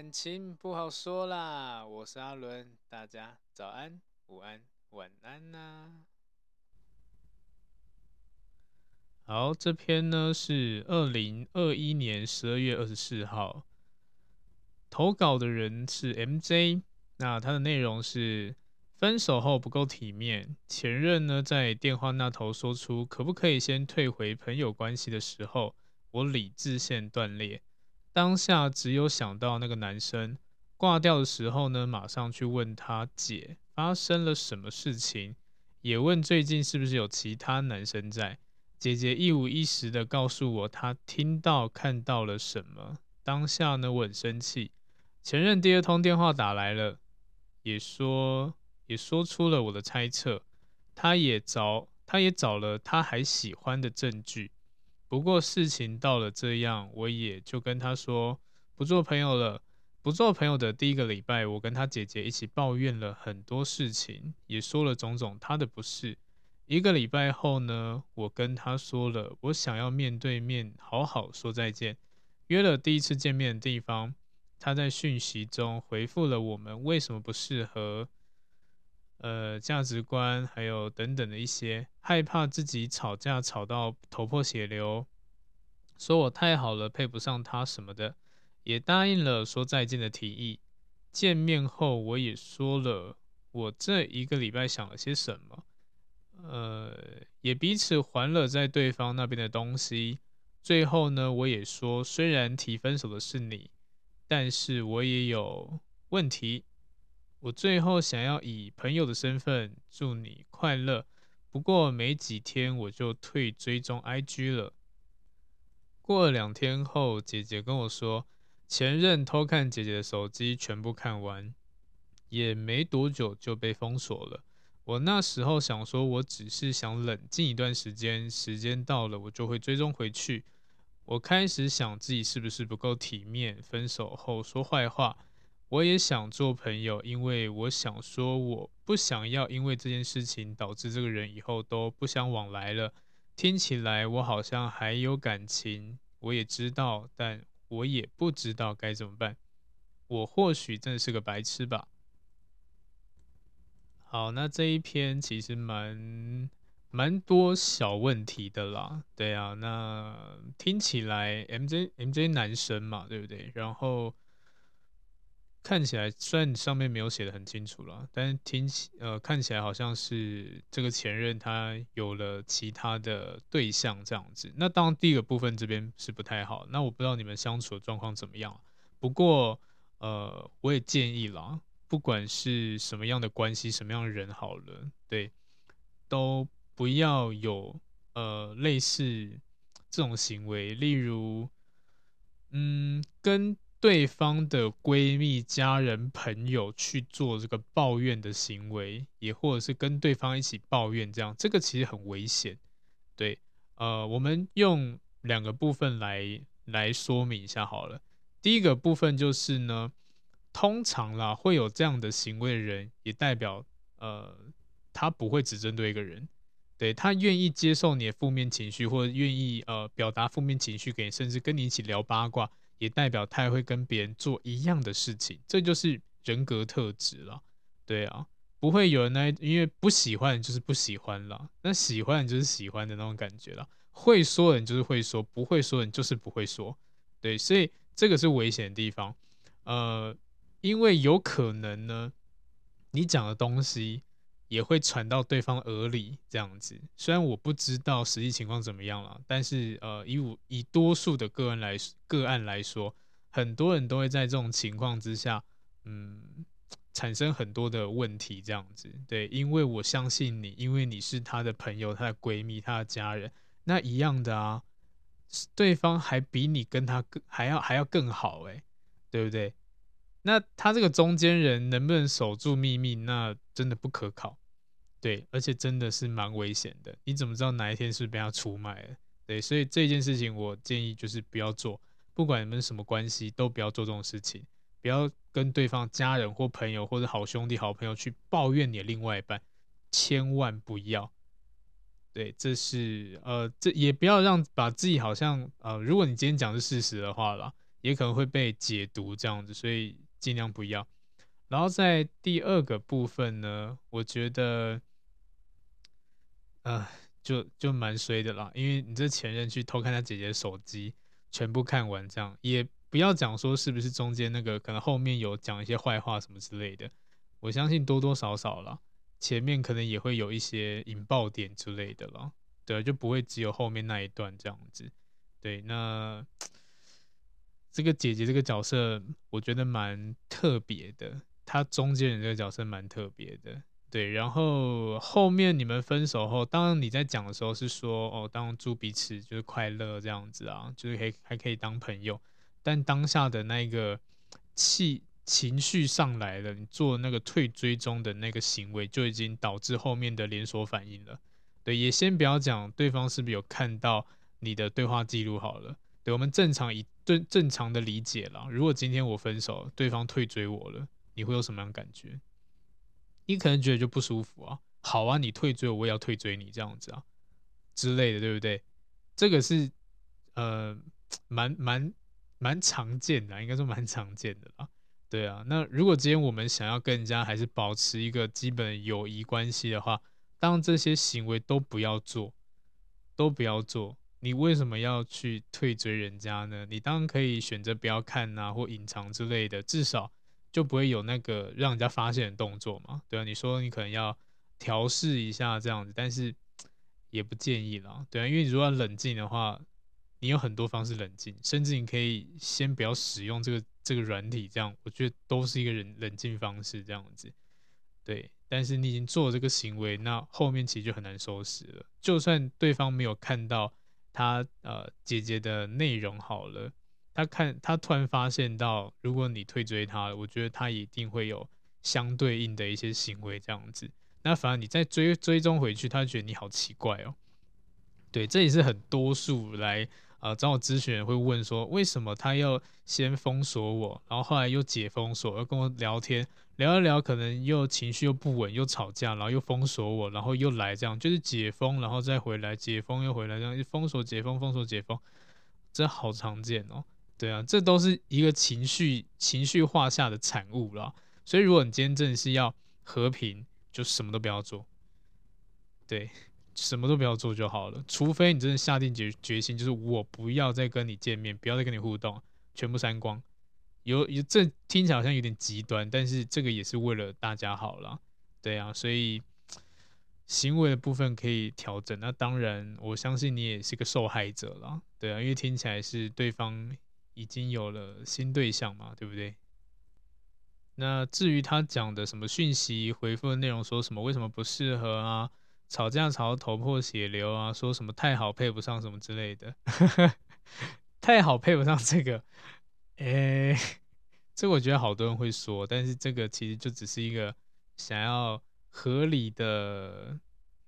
感情不好说啦，我是阿伦，大家早安、午安、晚安呐、好，这篇呢是二零二一年十二月二十四号，投稿的人是 MJ，那他的内容是分手后不够体面，前任呢在电话那头说出可不可以先退回朋友关系的时候，我理智线断裂。当下只有想到那个男生挂掉的时候呢，马上去问他姐发生了什么事情，也问最近是不是有其他男生在。姐姐一五一十的告诉我她听到看到了什么。当下呢，我很生气。前任第二通电话打来了，也说也说出了我的猜测。他也找他也找了他还喜欢的证据。不过事情到了这样，我也就跟他说不做朋友了。不做朋友的第一个礼拜，我跟他姐姐一起抱怨了很多事情，也说了种种他的不是。一个礼拜后呢，我跟他说了，我想要面对面好好说再见，约了第一次见面的地方。他在讯息中回复了我们为什么不适合。呃，价值观还有等等的一些，害怕自己吵架吵到头破血流，说我太好了配不上他什么的，也答应了说再见的提议。见面后我也说了我这一个礼拜想了些什么，呃，也彼此还了在对方那边的东西。最后呢，我也说虽然提分手的是你，但是我也有问题。我最后想要以朋友的身份祝你快乐，不过没几天我就退追踪 IG 了。过了两天后，姐姐跟我说，前任偷看姐姐的手机，全部看完，也没多久就被封锁了。我那时候想说，我只是想冷静一段时间，时间到了我就会追踪回去。我开始想自己是不是不够体面，分手后说坏话。我也想做朋友，因为我想说，我不想要因为这件事情导致这个人以后都不相往来了。听起来我好像还有感情，我也知道，但我也不知道该怎么办。我或许真的是个白痴吧。好，那这一篇其实蛮蛮多小问题的啦。对啊，那听起来 MJ MJ 男生嘛，对不对？然后。看起来虽然上面没有写得很清楚了，但是听起呃看起来好像是这个前任他有了其他的对象这样子。那当然第一个部分这边是不太好。那我不知道你们相处的状况怎么样。不过呃我也建议啦，不管是什么样的关系，什么样的人好了，对，都不要有呃类似这种行为。例如，嗯，跟对方的闺蜜、家人、朋友去做这个抱怨的行为，也或者是跟对方一起抱怨，这样这个其实很危险。对，呃，我们用两个部分来来说明一下好了。第一个部分就是呢，通常啦会有这样的行为的人，也代表呃他不会只针对一个人，对，他愿意接受你的负面情绪，或者愿意呃表达负面情绪给你，甚至跟你一起聊八卦。也代表他也会跟别人做一样的事情，这就是人格特质了。对啊，不会有人来，因为不喜欢就是不喜欢了，那喜欢就是喜欢的那种感觉了。会说人就是会说，不会说人就是不会说。对，所以这个是危险的地方。呃，因为有可能呢，你讲的东西。也会传到对方耳里，这样子。虽然我不知道实际情况怎么样了，但是呃，以我以多数的个案来个案来说，很多人都会在这种情况之下，嗯，产生很多的问题，这样子。对，因为我相信你，因为你是他的朋友、她的闺蜜、她的家人，那一样的啊，对方还比你跟他更还要还要更好，诶，对不对？那他这个中间人能不能守住秘密？那真的不可考。对，而且真的是蛮危险的。你怎么知道哪一天是被他出卖了？对，所以这件事情我建议就是不要做，不管你们什么关系，都不要做这种事情。不要跟对方家人或朋友或者好兄弟、好朋友去抱怨你的另外一半，千万不要。对，这是呃，这也不要让把自己好像呃，如果你今天讲是事实的话啦，也可能会被解读这样子，所以尽量不要。然后在第二个部分呢，我觉得。呃，就就蛮衰的啦，因为你这前任去偷看他姐姐手机，全部看完这样，也不要讲说是不是中间那个可能后面有讲一些坏话什么之类的，我相信多多少少啦，前面可能也会有一些引爆点之类的啦，对，就不会只有后面那一段这样子。对，那这个姐姐这个角色，我觉得蛮特别的，她中间人这个角色蛮特别的。对，然后后面你们分手后，当你在讲的时候是说哦，当祝彼此就是快乐这样子啊，就是可以还可以当朋友。但当下的那个气情绪上来了，你做那个退追踪的那个行为，就已经导致后面的连锁反应了。对，也先不要讲对方是不是有看到你的对话记录好了。对，我们正常以正正常的理解啦，如果今天我分手，对方退追我了，你会有什么样感觉？你可能觉得就不舒服啊，好啊，你退追我，我也要退追你这样子啊之类的，对不对？这个是呃蛮蛮蛮常见的，应该说蛮常见的啦。对啊，那如果今天我们想要跟人家还是保持一个基本友谊关系的话，当这些行为都不要做，都不要做，你为什么要去退追人家呢？你当然可以选择不要看啊，或隐藏之类的，至少。就不会有那个让人家发现的动作嘛？对啊，你说你可能要调试一下这样子，但是也不建议啦。对啊，因为你如果要冷静的话，你有很多方式冷静，甚至你可以先不要使用这个这个软体，这样我觉得都是一个人冷静方式这样子。对，但是你已经做了这个行为，那后面其实就很难收拾了。就算对方没有看到他呃姐姐的内容好了。他看，他突然发现到，如果你退追他，我觉得他一定会有相对应的一些行为这样子。那反而你再追追踪回去，他觉得你好奇怪哦。对，这也是很多数来啊、呃、找我咨询会问说，为什么他要先封锁我，然后后来又解封锁，要跟我聊天，聊一聊，可能又情绪又不稳，又吵架，然后又封锁我，然后又来这样，就是解封，然后再回来，解封又回来，这样封锁解封封锁解封，这好常见哦。对啊，这都是一个情绪情绪化下的产物啦。所以，如果你今天真的是要和平，就什么都不要做。对，什么都不要做就好了。除非你真的下定决决心，就是我不要再跟你见面，不要再跟你互动，全部删光。有有，这听起来好像有点极端，但是这个也是为了大家好啦。对啊，所以行为的部分可以调整。那当然，我相信你也是个受害者啦。对啊，因为听起来是对方。已经有了新对象嘛，对不对？那至于他讲的什么讯息回复的内容，说什么为什么不适合啊？吵架吵到头破血流啊？说什么太好配不上什么之类的，太好配不上这个？哎，这我觉得好多人会说，但是这个其实就只是一个想要合理的，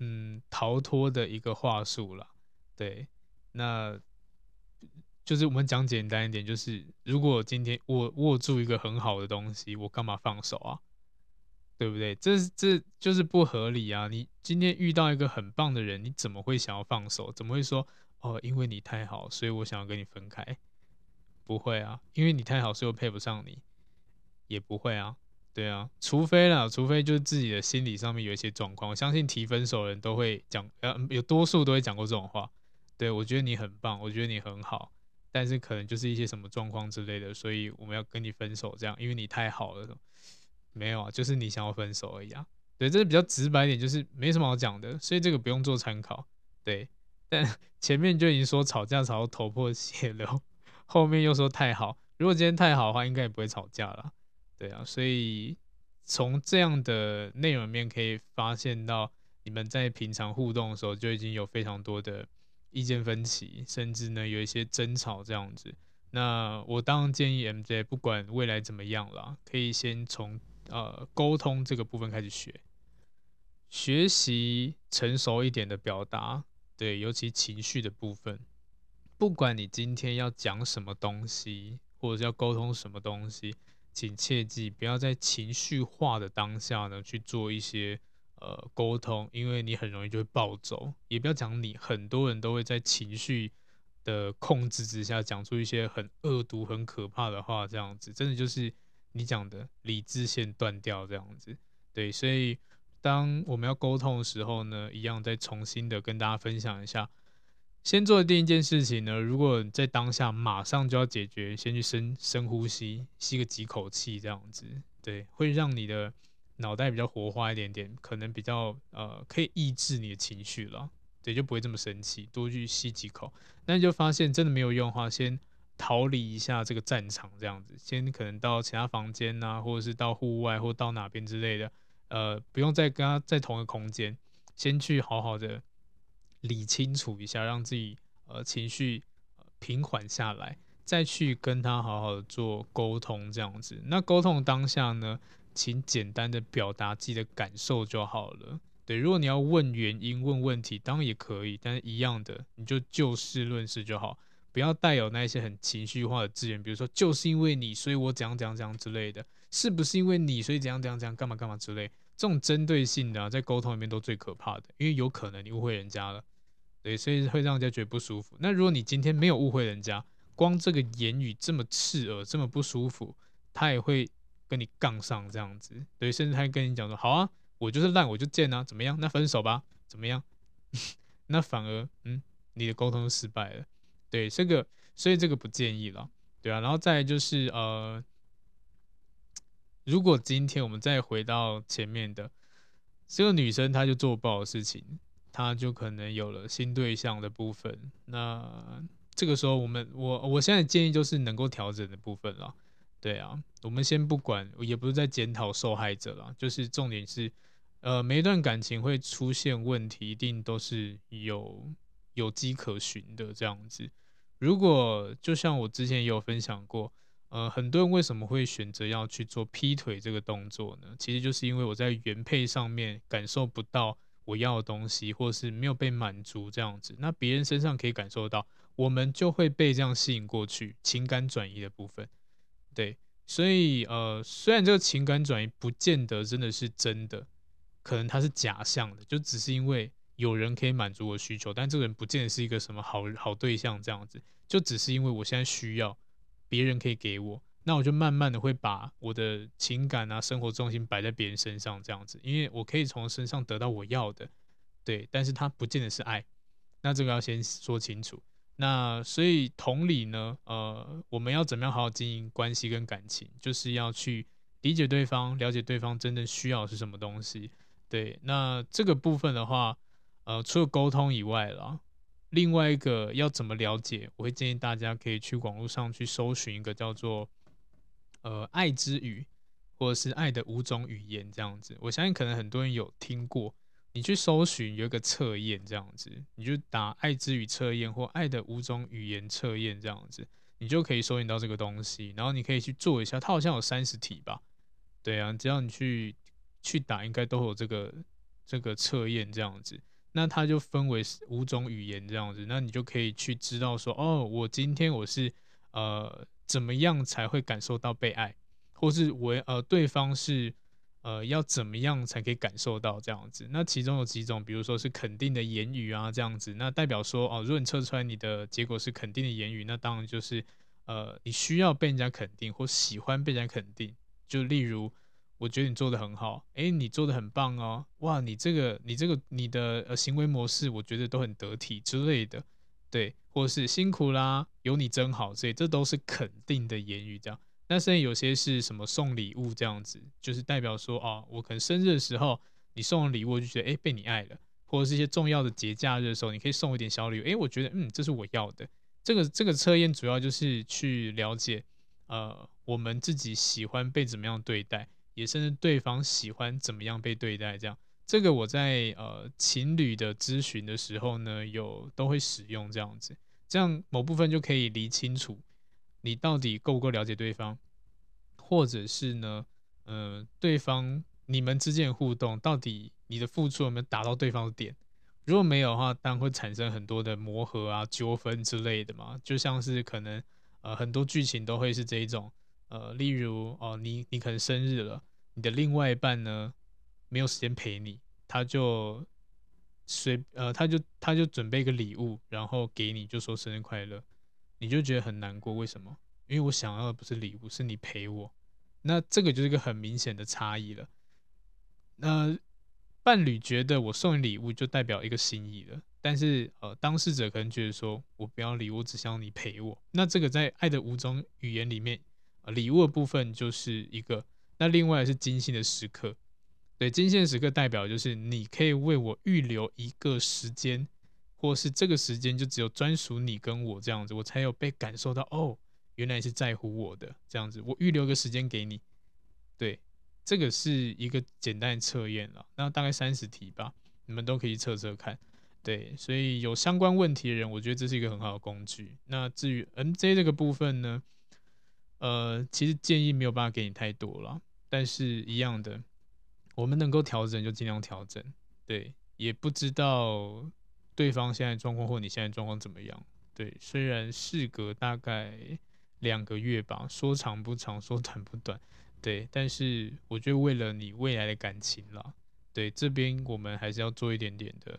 嗯，逃脱的一个话术了。对，那就是我们讲简单一点，就是如果今天我握住一个很好的东西，我干嘛放手啊？对不对？这这就是不合理啊！你今天遇到一个很棒的人，你怎么会想要放手？怎么会说哦，因为你太好，所以我想要跟你分开？不会啊，因为你太好，所以我配不上你，也不会啊。对啊，除非啦，除非就是自己的心理上面有一些状况。我相信提分手的人都会讲，呃，有多数都会讲过这种话。对，我觉得你很棒，我觉得你很好，但是可能就是一些什么状况之类的，所以我们要跟你分手，这样，因为你太好了。没有啊，就是你想要分手而已啊。对，这是比较直白一点，就是没什么好讲的，所以这个不用做参考。对，但 前面就已经说吵架吵到头破血流。后面又说太好，如果今天太好的话，应该也不会吵架了。对啊，所以从这样的内容面可以发现到，你们在平常互动的时候就已经有非常多的意见分歧，甚至呢有一些争吵这样子。那我当然建议 MJ，不管未来怎么样啦，可以先从呃沟通这个部分开始学，学习成熟一点的表达，对，尤其情绪的部分。不管你今天要讲什么东西，或者要沟通什么东西，请切记不要在情绪化的当下呢去做一些呃沟通，因为你很容易就会暴走。也不要讲你，很多人都会在情绪的控制之下讲出一些很恶毒、很可怕的话，这样子真的就是你讲的理智线断掉这样子。对，所以当我们要沟通的时候呢，一样再重新的跟大家分享一下。先做的第一件事情呢，如果在当下马上就要解决，先去深深呼吸，吸个几口气，这样子，对，会让你的脑袋比较活化一点点，可能比较呃可以抑制你的情绪了，对，就不会这么生气，多去吸几口。那你就发现真的没有用的话，先逃离一下这个战场，这样子，先可能到其他房间呐、啊，或者是到户外或到哪边之类的，呃，不用再跟他在同一个空间，先去好好的。理清楚一下，让自己呃情绪平缓下来，再去跟他好好的做沟通，这样子。那沟通当下呢，请简单的表达自己的感受就好了。对，如果你要问原因、问问题，当然也可以，但是一样的，你就就事论事就好，不要带有那些很情绪化的字眼，比如说就是因为你，所以我怎样怎样怎样之类的，是不是因为你，所以怎样怎样怎样干嘛干嘛之类，这种针对性的，在沟通里面都最可怕的，因为有可能你误会人家了。对，所以会让人家觉得不舒服。那如果你今天没有误会人家，光这个言语这么刺耳，这么不舒服，他也会跟你杠上这样子。对，甚至他跟你讲说：“好啊，我就是烂，我就贱啊，怎么样？那分手吧，怎么样？” 那反而，嗯，你的沟通失败了。对，这个，所以这个不建议了。对啊，然后再就是呃，如果今天我们再回到前面的这个女生，她就做不好事情。她就可能有了新对象的部分，那这个时候我们我我现在建议就是能够调整的部分了，对啊，我们先不管，也不是在检讨受害者了，就是重点是，呃，每一段感情会出现问题，一定都是有有迹可循的这样子。如果就像我之前也有分享过，呃，很多人为什么会选择要去做劈腿这个动作呢？其实就是因为我在原配上面感受不到。我要的东西，或是没有被满足这样子，那别人身上可以感受到，我们就会被这样吸引过去，情感转移的部分，对，所以呃，虽然这个情感转移不见得真的是真的，可能它是假象的，就只是因为有人可以满足我需求，但这个人不见得是一个什么好好对象这样子，就只是因为我现在需要，别人可以给我。那我就慢慢的会把我的情感啊、生活重心摆在别人身上，这样子，因为我可以从身上得到我要的，对，但是它不见得是爱，那这个要先说清楚。那所以同理呢，呃，我们要怎么样好好经营关系跟感情，就是要去理解对方，了解对方真正需要是什么东西。对，那这个部分的话，呃，除了沟通以外啦，另外一个要怎么了解，我会建议大家可以去网络上去搜寻一个叫做。呃，爱之语，或者是爱的五种语言这样子，我相信可能很多人有听过。你去搜寻有一个测验这样子，你就打“爱之语测验”或“爱的五种语言测验”这样子，你就可以搜寻到这个东西，然后你可以去做一下。它好像有三十题吧？对啊，只要你去去打，应该都有这个这个测验这样子。那它就分为五种语言这样子，那你就可以去知道说，哦，我今天我是呃怎么样才会感受到被爱，或是我呃对方是呃要怎么样才可以感受到这样子。那其中有几种，比如说是肯定的言语啊这样子，那代表说哦，如果你测出来你的结果是肯定的言语，那当然就是呃你需要被人家肯定或喜欢被人家肯定，就例如。我觉得你做的很好，诶，你做的很棒哦，哇，你这个你这个你的呃行为模式，我觉得都很得体之类的，对，或是辛苦啦，有你真好，所以这都是肯定的言语，这样。那甚至有些是什么送礼物这样子，就是代表说，哦，我可能生日的时候你送了礼物，我就觉得诶，被你爱了，或者是一些重要的节假日的时候，你可以送一点小礼物，诶，我觉得嗯，这是我要的。这个这个测验主要就是去了解，呃，我们自己喜欢被怎么样对待。也甚至对方喜欢怎么样被对待，这样，这个我在呃情侣的咨询的时候呢，有都会使用这样子，这样某部分就可以理清楚你到底够不够了解对方，或者是呢，呃，对方你们之间的互动到底你的付出有没有达到对方的点，如果没有的话，当然会产生很多的磨合啊、纠纷之类的嘛，就像是可能呃很多剧情都会是这一种。呃，例如哦，你你可能生日了，你的另外一半呢没有时间陪你，他就随呃，他就他就准备一个礼物，然后给你，就说生日快乐，你就觉得很难过，为什么？因为我想要的不是礼物，是你陪我，那这个就是一个很明显的差异了。那伴侣觉得我送你礼物就代表一个心意了，但是呃，当事者可能觉得说我不要礼物，只想要你陪我。那这个在爱的五种语言里面。礼物的部分就是一个，那另外是精心的时刻，对，精心的时刻代表就是你可以为我预留一个时间，或是这个时间就只有专属你跟我这样子，我才有被感受到哦，原来是在乎我的这样子，我预留个时间给你，对，这个是一个简单测验了，那大概三十题吧，你们都可以测测看，对，所以有相关问题的人，我觉得这是一个很好的工具。那至于 MJ 这个部分呢？呃，其实建议没有办法给你太多了，但是一样的，我们能够调整就尽量调整。对，也不知道对方现在状况或你现在状况怎么样。对，虽然事隔大概两个月吧，说长不长，说短不短。对，但是我觉得为了你未来的感情啦，对，这边我们还是要做一点点的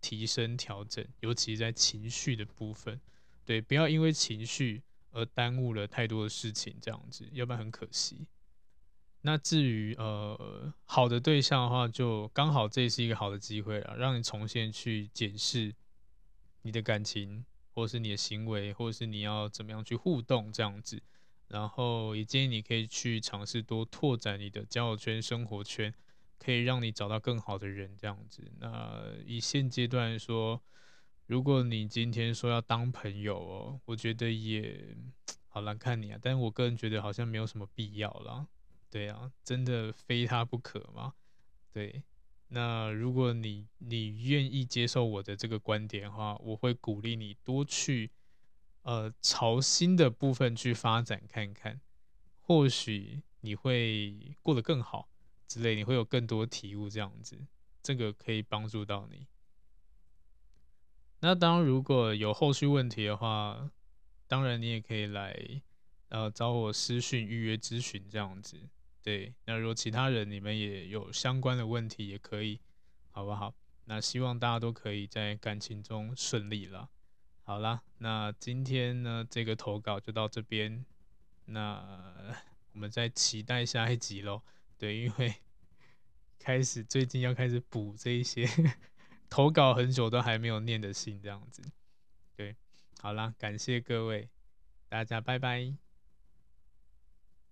提升调整，尤其在情绪的部分。对，不要因为情绪。而耽误了太多的事情，这样子，要不然很可惜。那至于呃好的对象的话，就刚好这是一个好的机会了，让你重新去检视你的感情，或是你的行为，或是你要怎么样去互动这样子。然后也建议你可以去尝试多拓展你的交友圈、生活圈，可以让你找到更好的人这样子。那以现阶段来说。如果你今天说要当朋友哦，我觉得也 好难看你啊。但是我个人觉得好像没有什么必要啦。对啊，真的非他不可吗？对，那如果你你愿意接受我的这个观点的话，我会鼓励你多去呃朝新的部分去发展看看，或许你会过得更好之类，你会有更多体悟这样子，这个可以帮助到你。那当如果有后续问题的话，当然你也可以来，呃，找我私讯预约咨询这样子。对，那如果其他人你们也有相关的问题，也可以，好不好？那希望大家都可以在感情中顺利了。好啦，那今天呢，这个投稿就到这边，那我们再期待下一集喽。对，因为 开始最近要开始补这一些。投稿很久都还没有念的信，这样子，对，好啦，感谢各位，大家拜拜。